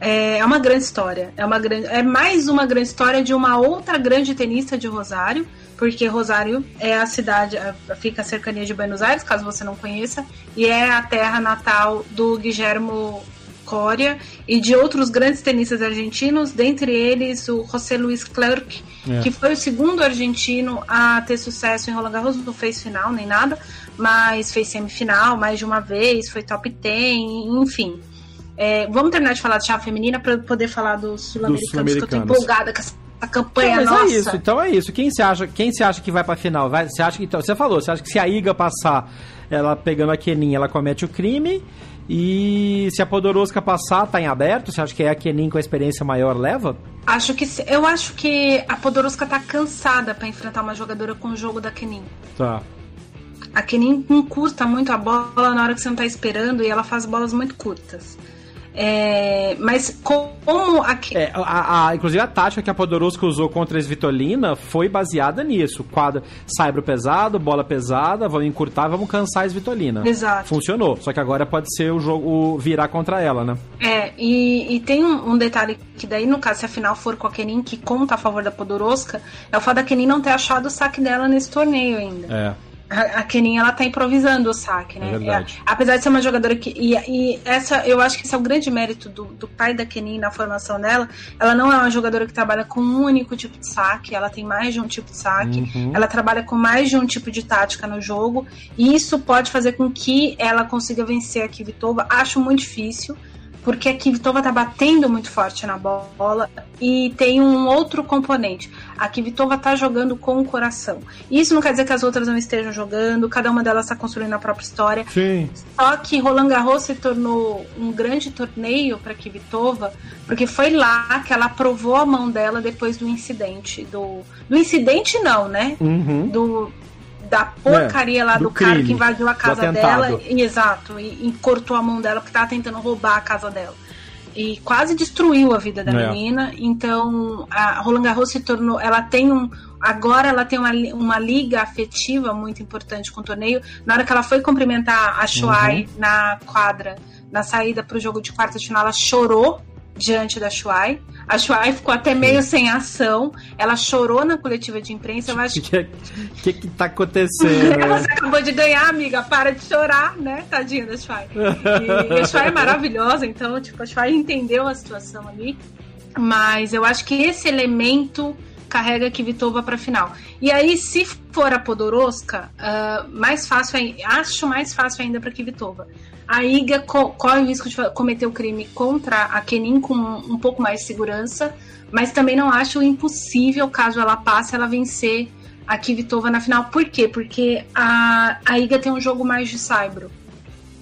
É, é uma grande história. É, uma grande, é mais uma grande história de uma outra grande tenista de Rosário, porque Rosário é a cidade, fica a cercania de Buenos Aires, caso você não conheça, e é a terra natal do Guillermo Coria e de outros grandes tenistas argentinos, dentre eles o José Luiz Clerc, é. que foi o segundo argentino a ter sucesso em Roland Garros, não fez final nem nada, mas fez semifinal mais de uma vez, foi top 10, enfim. É, vamos terminar de falar de chave feminina para poder falar dos sul-americanos, sul que eu tô empolgada com essa a campanha é nossa. é isso, então é isso. Quem você acha, quem você acha que vai pra final? Vai, você acha que então, você falou, você acha que se a Iga passar, ela pegando a Kenin, ela comete o crime? E se a Podoroska passar, tá em aberto? Você acha que é a Kenin com a experiência maior leva? Acho que eu acho que a Podoroska tá cansada para enfrentar uma jogadora com o jogo da Kenin. Tá. A Kenin encurta muito a bola na hora que você não tá esperando e ela faz bolas muito curtas. É, mas como aqui. É, a, a, inclusive a tática que a Podoroska usou contra a Svitolina foi baseada nisso. Quadra, saibro pesado, bola pesada, vamos encurtar, vamos cansar a Svitolina. Exato. Funcionou. Só que agora pode ser o jogo virar contra ela, né? É, e, e tem um, um, detalhe que daí, no caso, se a final for com a Kenin, que conta a favor da Podoroska, é o fato da Kenin não ter achado o saque dela nesse torneio ainda. É. A, a Kenin, ela tá improvisando o saque, né? É é, apesar de ser uma jogadora que. E, e, essa, eu acho que esse é o grande mérito do, do pai da Kenin na formação dela. Ela não é uma jogadora que trabalha com um único tipo de saque, ela tem mais de um tipo de saque, uhum. ela trabalha com mais de um tipo de tática no jogo. E isso pode fazer com que ela consiga vencer a Kvitova. Acho muito difícil porque a Kvitova tá batendo muito forte na bola e tem um outro componente. A Kvitova tá jogando com o coração. Isso não quer dizer que as outras não estejam jogando, cada uma delas está construindo a própria história. Sim. Só que Roland Garros se tornou um grande torneio para Kvitova, porque foi lá que ela provou a mão dela depois do incidente. Do, do incidente, não, né? Uhum. Do, da porcaria é, lá do, do cara que invadiu a casa dela. E, exato, e, e, cortou a mão dela porque tava tentando roubar a casa dela. E quase destruiu a vida da é. menina. Então, a Roland Garros se tornou. Ela tem um. Agora ela tem uma, uma liga afetiva muito importante com o torneio. Na hora que ela foi cumprimentar a Shuai uhum. na quadra, na saída para o jogo de quarta de final, ela chorou diante da Shuai. A Shuai ficou até meio sem ação. Ela chorou na coletiva de imprensa. Eu acho que. O que, que tá acontecendo? Você acabou de ganhar, amiga. Para de chorar, né? Tadinha da Shuai. E, e a Shuai é maravilhosa, então, tipo, a Shuai entendeu a situação ali. Mas eu acho que esse elemento carrega Kvitova para final. E aí, se for a Podoroska, uh, mais fácil, acho mais fácil ainda para Kvitova a Iga co corre o risco de cometer o crime contra a Kenin com um pouco mais de segurança, mas também não acho impossível, caso ela passe, ela vencer a Kvitova na final. Por quê? Porque a, a Iga tem um jogo mais de saibro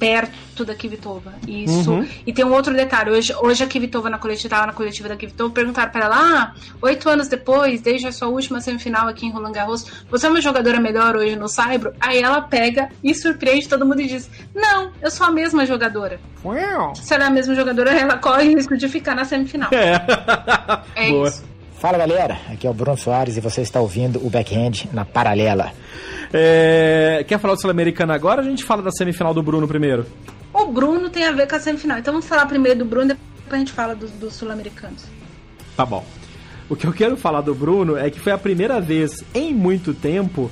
perto da Kvitova. Isso. Uhum. E tem um outro detalhe. Hoje, hoje a Kvitova na coletiva, na coletiva da Kvitova, perguntaram para ela: ah, oito anos depois, desde a sua última semifinal aqui em Roland Garros, você é uma jogadora melhor hoje no Saibro? Aí ela pega e surpreende todo mundo e diz: Não, eu sou a mesma jogadora. Uau. Se ela é a mesma jogadora, ela corre o risco de ficar na semifinal. É, é Boa. isso. Fala galera, aqui é o Bruno Soares e você está ouvindo o Backhand na Paralela. É... Quer falar do Sul-Americano agora ou a gente fala da semifinal do Bruno primeiro? O Bruno tem a ver com a semifinal. Então vamos falar primeiro do Bruno, depois a gente fala dos do sul-americanos. Tá bom. O que eu quero falar do Bruno é que foi a primeira vez em muito tempo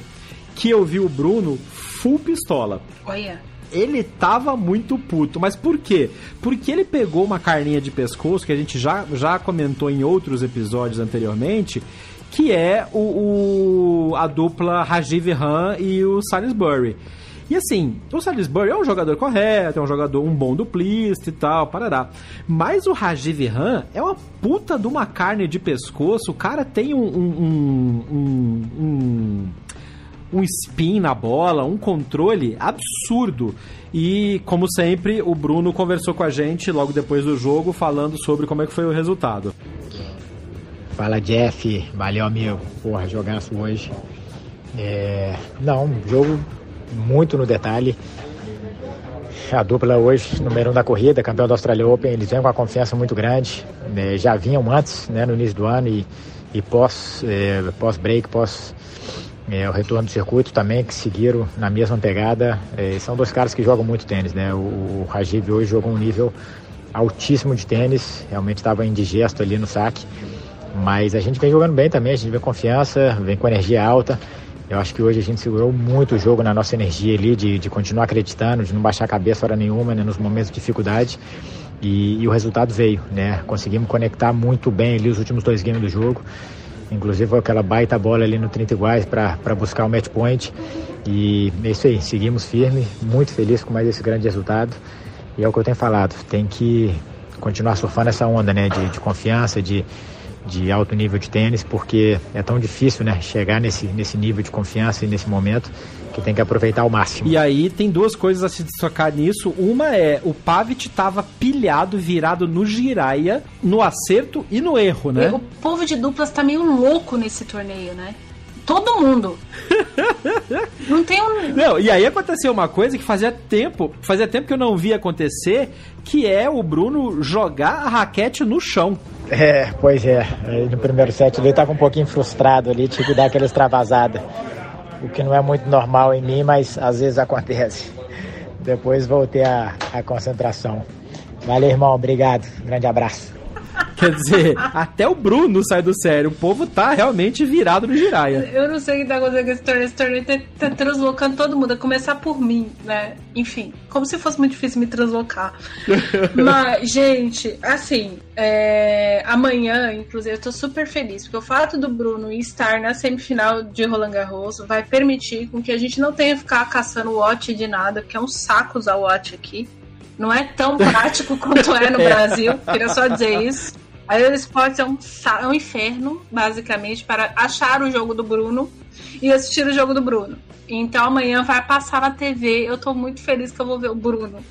que eu vi o Bruno full pistola. Olha. Ele tava muito puto. Mas por quê? Porque ele pegou uma carninha de pescoço que a gente já, já comentou em outros episódios anteriormente que é o, o a dupla Rajiv Ram e o Salisbury. E assim, o Salisbury é um jogador correto, é um jogador, um bom duplista e tal, parará. Mas o Rajiv Ram é uma puta de uma carne de pescoço. O cara tem um, um, um, um, um spin na bola, um controle absurdo. E, como sempre, o Bruno conversou com a gente logo depois do jogo, falando sobre como é que foi o resultado. Fala Jeff, valeu amigo. Porra, jogaço hoje. É... Não, jogo muito no detalhe. A dupla hoje, número um da corrida, campeão da Australia Open, eles vêm com uma confiança muito grande. É, já vinham antes, né, no início do ano e, e é, pós break, pós é, o retorno do circuito também, que seguiram na mesma pegada. É, são dois caras que jogam muito tênis, né? O, o Rajiv hoje jogou um nível altíssimo de tênis, realmente estava indigesto ali no saque. Mas a gente vem jogando bem também, a gente vem com confiança, vem com energia alta. Eu acho que hoje a gente segurou muito o jogo na nossa energia ali, de, de continuar acreditando, de não baixar a cabeça hora nenhuma, né, nos momentos de dificuldade. E, e, o resultado veio, né? Conseguimos conectar muito bem ali os últimos dois games do jogo. Inclusive foi aquela baita bola ali no 30 iguais para buscar o match point. E é isso aí, seguimos firme, muito feliz com mais esse grande resultado. E é o que eu tenho falado, tem que continuar surfando essa onda, né? De, de confiança, de, de alto nível de tênis, porque é tão difícil, né? Chegar nesse, nesse nível de confiança e nesse momento que tem que aproveitar ao máximo. E aí tem duas coisas a se destacar nisso. Uma é o Pavic estava pilhado, virado no giraia, no acerto e no erro, né? O povo de duplas tá meio louco nesse torneio, né? Todo mundo. não tem um. Não, e aí aconteceu uma coisa que fazia tempo, fazia tempo que eu não via acontecer, que é o Bruno jogar a raquete no chão. É, pois é. No primeiro set ele estava um pouquinho frustrado ali, tinha que dar aquela extravasada. O que não é muito normal em mim, mas às vezes acontece. Depois voltei a, a concentração. Valeu, irmão. Obrigado. Grande abraço. Quer dizer, até o Bruno sai do sério. O povo tá realmente virado no giraia. Eu não sei o que tá acontecendo com esse torneio. Esse torneio tá, tá translocando todo mundo, a começar por mim, né? Enfim, como se fosse muito difícil me translocar. Mas, gente, assim, é... amanhã, inclusive, eu tô super feliz, porque o fato do Bruno estar na semifinal de Roland Garros vai permitir com que a gente não tenha que ficar caçando watch de nada, porque é um saco usar watch aqui. Não é tão prático quanto é no Brasil, queria só dizer isso. A Eurosport é um, é um inferno, basicamente, para achar o jogo do Bruno e assistir o jogo do Bruno. Então amanhã vai passar na TV. Eu tô muito feliz que eu vou ver o Bruno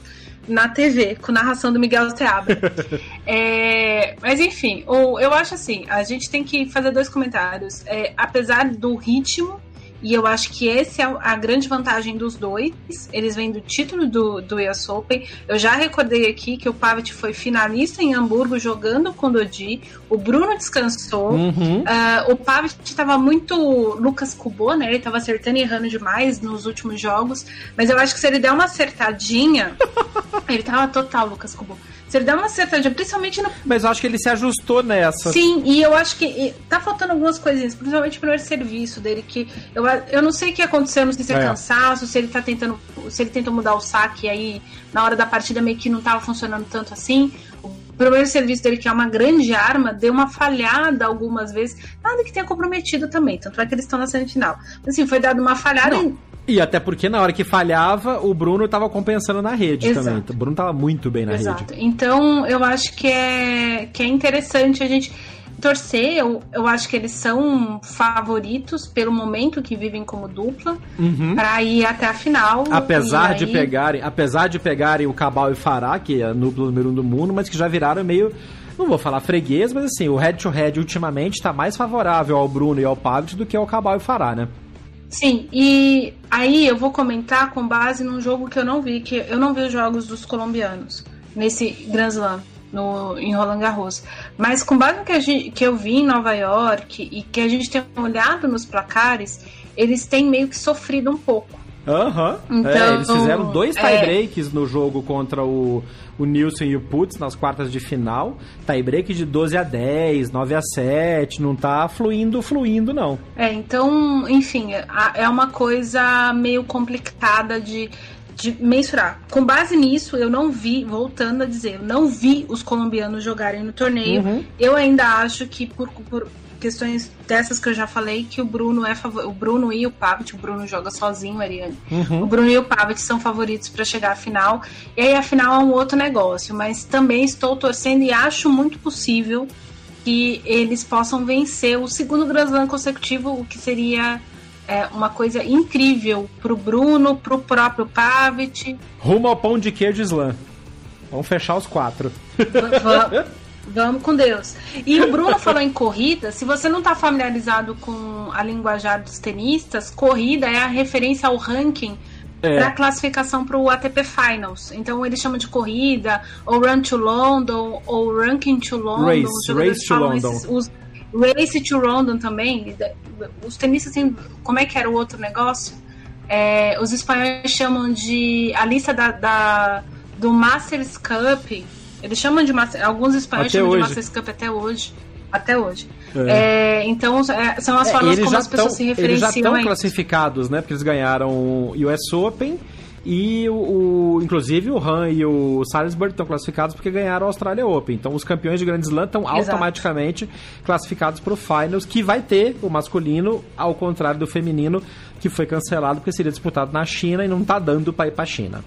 na TV, com narração do Miguel Seabra. é, mas enfim, eu acho assim, a gente tem que fazer dois comentários. É, apesar do ritmo e eu acho que essa é a grande vantagem dos dois. Eles vêm do título do, do US Open. Eu já recordei aqui que o Pavic foi finalista em Hamburgo jogando com o Dodi. O Bruno descansou. Uhum. Uh, o Pavic estava muito Lucas Cubô, né? Ele estava acertando e errando demais nos últimos jogos. Mas eu acho que se ele der uma acertadinha, ele tava total Lucas Cubô. Se ele der uma acertadinha, principalmente no. Mas eu acho que ele se ajustou nessa. Sim, e eu acho que e, tá faltando algumas coisinhas, principalmente o primeiro serviço dele, que eu, eu não sei o que aconteceu, não sei se é, é cansaço, se ele tá tentando. Se ele tentou mudar o saque aí na hora da partida meio que não tava funcionando tanto assim. O primeiro serviço dele, que é uma grande arma, deu uma falhada algumas vezes. Nada que tenha comprometido também, tanto é que eles estão na semifinal. Mas assim, foi dado uma falhada. Não. E até porque na hora que falhava, o Bruno estava compensando na rede Exato. também. O Bruno estava muito bem na Exato. rede. Então, eu acho que é, que é interessante a gente torcer. Eu, eu acho que eles são favoritos pelo momento que vivem como dupla uhum. para ir até a final. Apesar de pegarem, apesar de pegarem o Cabal e Fará, que é a dupla número um do mundo, mas que já viraram meio não vou falar freguês, mas assim, o head to head ultimamente está mais favorável ao Bruno e ao Pavic do que ao Cabal e Fará, né? Sim, e aí eu vou comentar com base num jogo que eu não vi, que eu não vi os jogos dos colombianos nesse Grand Slam. No, em Roland Garros. Mas com base no que, gente, que eu vi em Nova York e que a gente tem olhado nos placares, eles têm meio que sofrido um pouco. Aham. Uhum. Então, é, eles fizeram dois é. tie-breaks é... no jogo contra o, o Nilson e o Putz nas quartas de final. Tie-break de 12 a 10, 9 a 7, não tá fluindo, fluindo, não. É, então, enfim, é uma coisa meio complicada de, de mensurar. Com base nisso, eu não vi, voltando a dizer, eu não vi os colombianos jogarem no torneio. Uhum. Eu ainda acho que por, por questões dessas que eu já falei, que o Bruno é o Bruno e o Pavic, o Bruno joga sozinho, Ariane. Uhum. O Bruno e o Pavic são favoritos para chegar à final. E aí a final é um outro negócio, mas também estou torcendo e acho muito possível que eles possam vencer o segundo Grand Slam consecutivo, o que seria é, uma coisa incrível pro Bruno, pro próprio Pavic. Rumo ao pão de queijo slam. Vamos fechar os quatro. Vamos com Deus. E o Bruno falou em corrida. Se você não está familiarizado com a linguajar dos tenistas, corrida é a referência ao ranking é. para classificação para o ATP Finals. Então eles chamam de corrida, ou Run to London, ou Ranking to London. Race, race to London. Esses, os, race to London também. Os tenistas, assim, como é que era o outro negócio? É, os espanhóis chamam de a lista da, da do Masters Cup eles chamam de Master, alguns espanhóis até chamam hoje. de Masters Cup até hoje. Até hoje. É. É, então, é, são as é, formas como as pessoas tão, se referenciam. Eles já estão classificados, né? Porque eles ganharam o US Open e o, o, inclusive o Han e o Salisbury estão classificados porque ganharam a Australia Open. Então os campeões de Grand Slam estão automaticamente classificados para o Finals, que vai ter o masculino, ao contrário do feminino, que foi cancelado porque seria disputado na China e não está dando para ir para a China.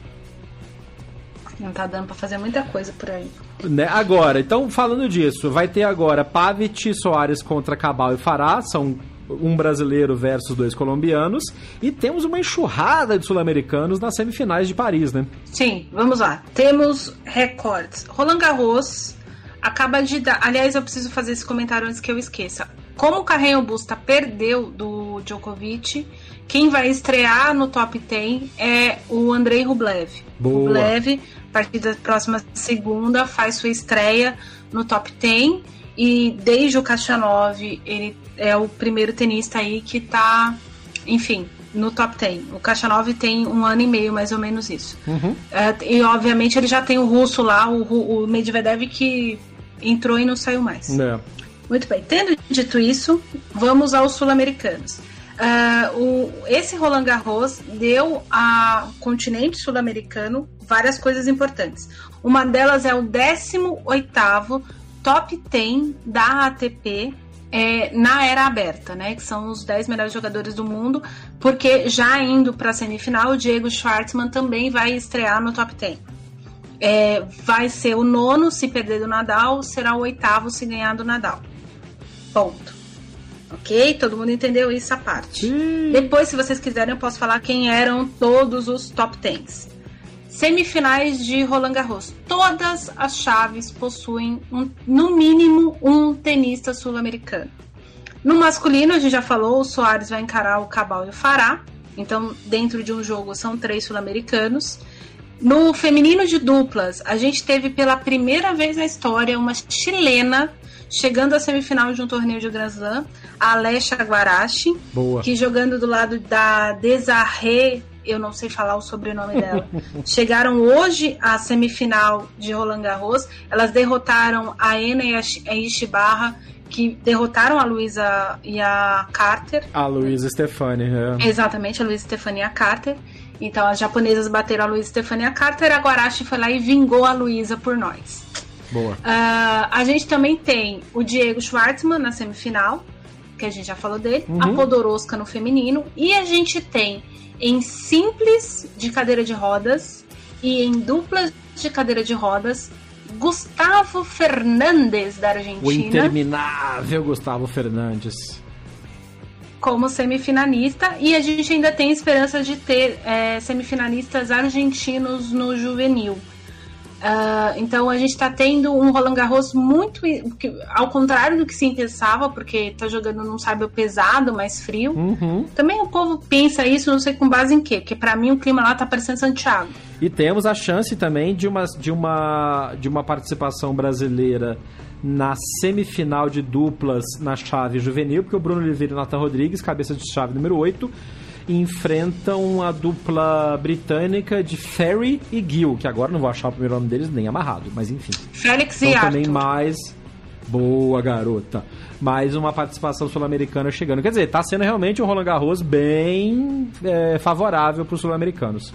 Não tá dando pra fazer muita coisa por aí. Né? Agora, então falando disso, vai ter agora Pavic e Soares contra Cabal e Fará, são um brasileiro versus dois colombianos, e temos uma enxurrada de sul-americanos nas semifinais de Paris, né? Sim, vamos lá. Temos recordes. Roland Garros acaba de dar. Aliás, eu preciso fazer esse comentário antes que eu esqueça. Como o Carreño Busta perdeu do Djokovic, quem vai estrear no top 10 é o Andrei Rublev. Boa. Rublev, a partir da próxima segunda, faz sua estreia no top 10. E desde o Kachanov, ele é o primeiro tenista aí que tá, enfim, no top 10. O Kachanov tem um ano e meio, mais ou menos isso. Uhum. É, e obviamente ele já tem o russo lá, o, o Medvedev que entrou e não saiu mais. É. Muito bem, tendo dito isso, vamos aos sul-americanos. Uh, o, esse Roland Garros deu ao continente sul-americano várias coisas importantes. Uma delas é o 18º top 10 da ATP é, na era aberta, né? Que são os 10 melhores jogadores do mundo, porque já indo para a semifinal, o Diego Schwartzman também vai estrear no top 10. É, vai ser o nono se perder do Nadal, será o oitavo se ganhar do Nadal. Ponto. Ok? Todo mundo entendeu isso a parte. Depois, se vocês quiserem, eu posso falar quem eram todos os top 10. Semifinais de Roland Garros. Todas as chaves possuem, um, no mínimo, um tenista sul-americano. No masculino, a gente já falou, o Soares vai encarar o Cabal e o Fará. Então, dentro de um jogo, são três sul-americanos. No feminino de duplas, a gente teve pela primeira vez na história uma chilena chegando à semifinal de um torneio de Grand Slam, a Alessia Guarachi, Boa. que jogando do lado da Desarré, eu não sei falar o sobrenome dela, chegaram hoje à semifinal de Roland Garros. Elas derrotaram a Ena e a Shi- a Ishibarra, que derrotaram a Luísa e a Carter. A Luísa Stefani, é. Exatamente, a Luísa Stefania Carter. Então as japonesas bateram a Luísa Stefania Carter, a Guarachi foi lá e vingou a Luísa por nós. Boa. Ah, a gente também tem o Diego Schwartzman na semifinal, que a gente já falou dele, a Podoroska no feminino, e a gente tem em simples de cadeira de rodas e em duplas de cadeira de rodas Gustavo Fernandes da O Argentina interminável Gustavo Fernandes. como semifinalista e a gente ainda tem esperança de ter eh, semifinalistas argentinos no juvenil. Ah, então a gente está tendo um Roland Garros muito ao contrário do que se pensava, porque tá jogando num sábio pesado, mais frio. Uhum. Também o povo pensa isso, não sei com base em quê, porque pra mim o clima lá tá parecendo Santiago. E temos a chance também de uma, de uma, de uma participação brasileira na semifinal de duplas na chave juvenil, porque o Bruno Oliveira e o Nathan Rodrigues, cabeça de chave número 8, enfrentam a dupla britânica de Ferry e Gill, que agora não vou achar o primeiro nome deles nem amarrado, mas enfim. Félix e Então Arthur. também mais. Boa, garota. Mais uma participação sul-americana chegando. Quer dizer, tá sendo realmente um Roland Garros bem é, favorável para os sul-americanos.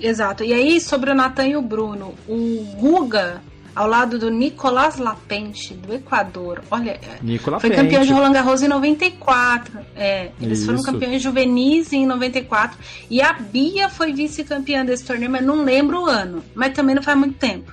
Exato. E aí, sobre o Natan e o Bruno, o Guga, ao lado do Nicolás Lapente, do Equador. Olha, Nicola foi Pente. campeão de Roland Garros em 94. É, eles foram Isso. campeões juvenis em 94. E a Bia foi vice-campeã desse torneio, mas não lembro o ano. Mas também não faz muito tempo.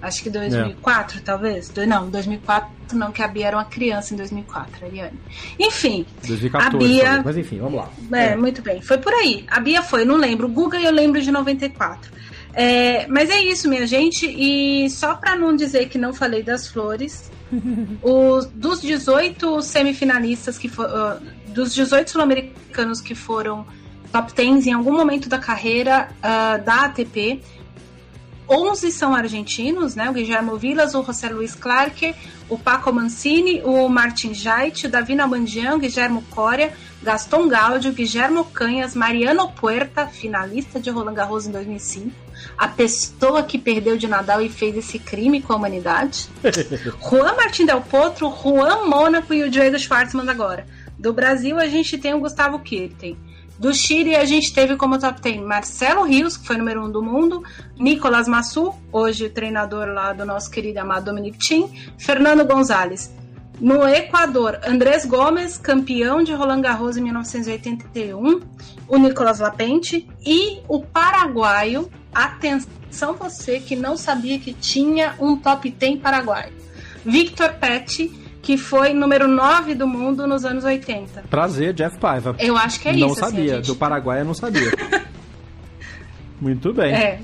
Acho que 2004, talvez. Do- Não, 2004 não, que a Bia era uma criança em 2004, Ariane. Enfim, 2014, a Bia... talvez, mas enfim, vamos lá. É, muito bem. Foi por aí. A Bia foi, não lembro. O Guga eu lembro de 94. É, mas é isso, minha gente. E só para não dizer que não falei das flores, os, dos 18 semifinalistas que foram. dos 18 sul-americanos que foram top 10 em algum momento da carreira ah, da ATP, 11 são argentinos, né? O Guilherme Vilas, o José Luiz Clarke, o Paco Mancini, o Martin Jait, o Davi Nalbandian, o Guilherme Coria, Gaston Gaudio, Guilherme Canhas, Mariano Puerta, finalista de Roland Garros em 2005, a pessoa que perdeu de Nadal e fez esse crime com a humanidade, Juan Martin Del Potro, Juan Mônaco e o Diego Schwartzman agora. Do Brasil a gente tem o Gustavo Kirten. Do Chile, a gente teve como top 10 Marcelo Rios, que foi número 1 um do mundo, Nicolas Massu, hoje treinador lá do nosso querido amado Dominic Thiem, Fernando Gonzalez. No Equador, Andrés Gomes, campeão de Roland Garros em 1981, o Nicolas Lapente e o paraguaio Atenção você que não sabia que tinha um top 10 paraguaio. Victor Pet, que foi número 9 do mundo nos anos 80. Prazer, Jeff Paiva. Eu acho que é não isso. Não sabia, assim, gente... do Paraguai eu não sabia. Muito bem. É,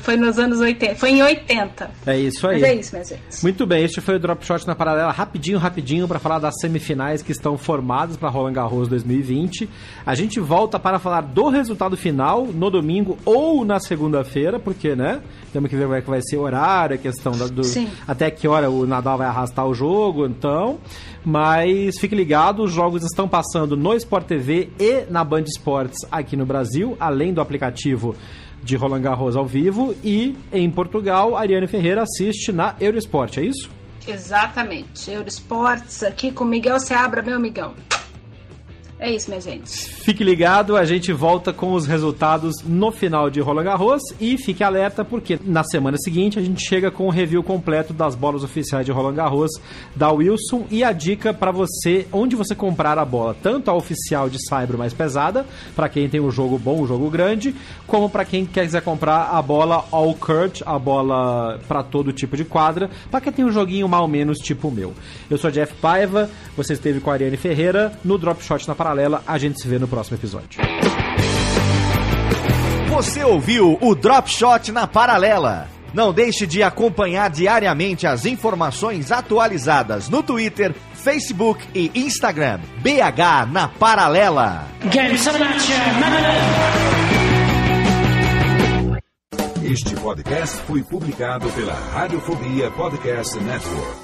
foi nos anos 80. Foi em 80. É isso aí. Mas é isso, minha gente. Muito bem, este foi o Drop Shot na paralela, rapidinho, rapidinho, para falar das semifinais que estão formadas para Roland Garros 2020. A gente volta para falar do resultado final no domingo ou na segunda-feira, porque, né? Temos que ver como é que vai ser o horário, a questão da, do. Sim. Até que hora o Nadal vai arrastar o jogo, então. Mas fique ligado, os jogos estão passando no Sport TV e na Band Esportes aqui no Brasil, além do aplicativo de Roland Garros ao vivo e em Portugal, Ariane Ferreira assiste na Eurosport, é isso? Exatamente. Eurosports aqui com Miguel Seabra, meu amigão. É isso, minha gente. Fique ligado, a gente volta com os resultados no final de Roland Garros e fique alerta porque na semana seguinte a gente chega com o review completo das bolas oficiais de Roland Garros da Wilson e a dica para você onde você comprar a bola, tanto a oficial de Saibro mais pesada, para quem tem um jogo bom, um jogo grande, como para quem quiser comprar a bola all court, a bola para todo tipo de quadra, para quem tem um joguinho mal menos tipo o meu. Eu sou Jeff Paiva, você esteve com a Ariane Ferreira no Drop Shot na paralela. A gente se vê no próximo episódio. Você ouviu o Drop Shot na Paralela. Não deixe de acompanhar diariamente as informações atualizadas no Twitter, Facebook e Instagram. BH na Paralela. Este podcast foi publicado pela Radiofobia Podcast Network.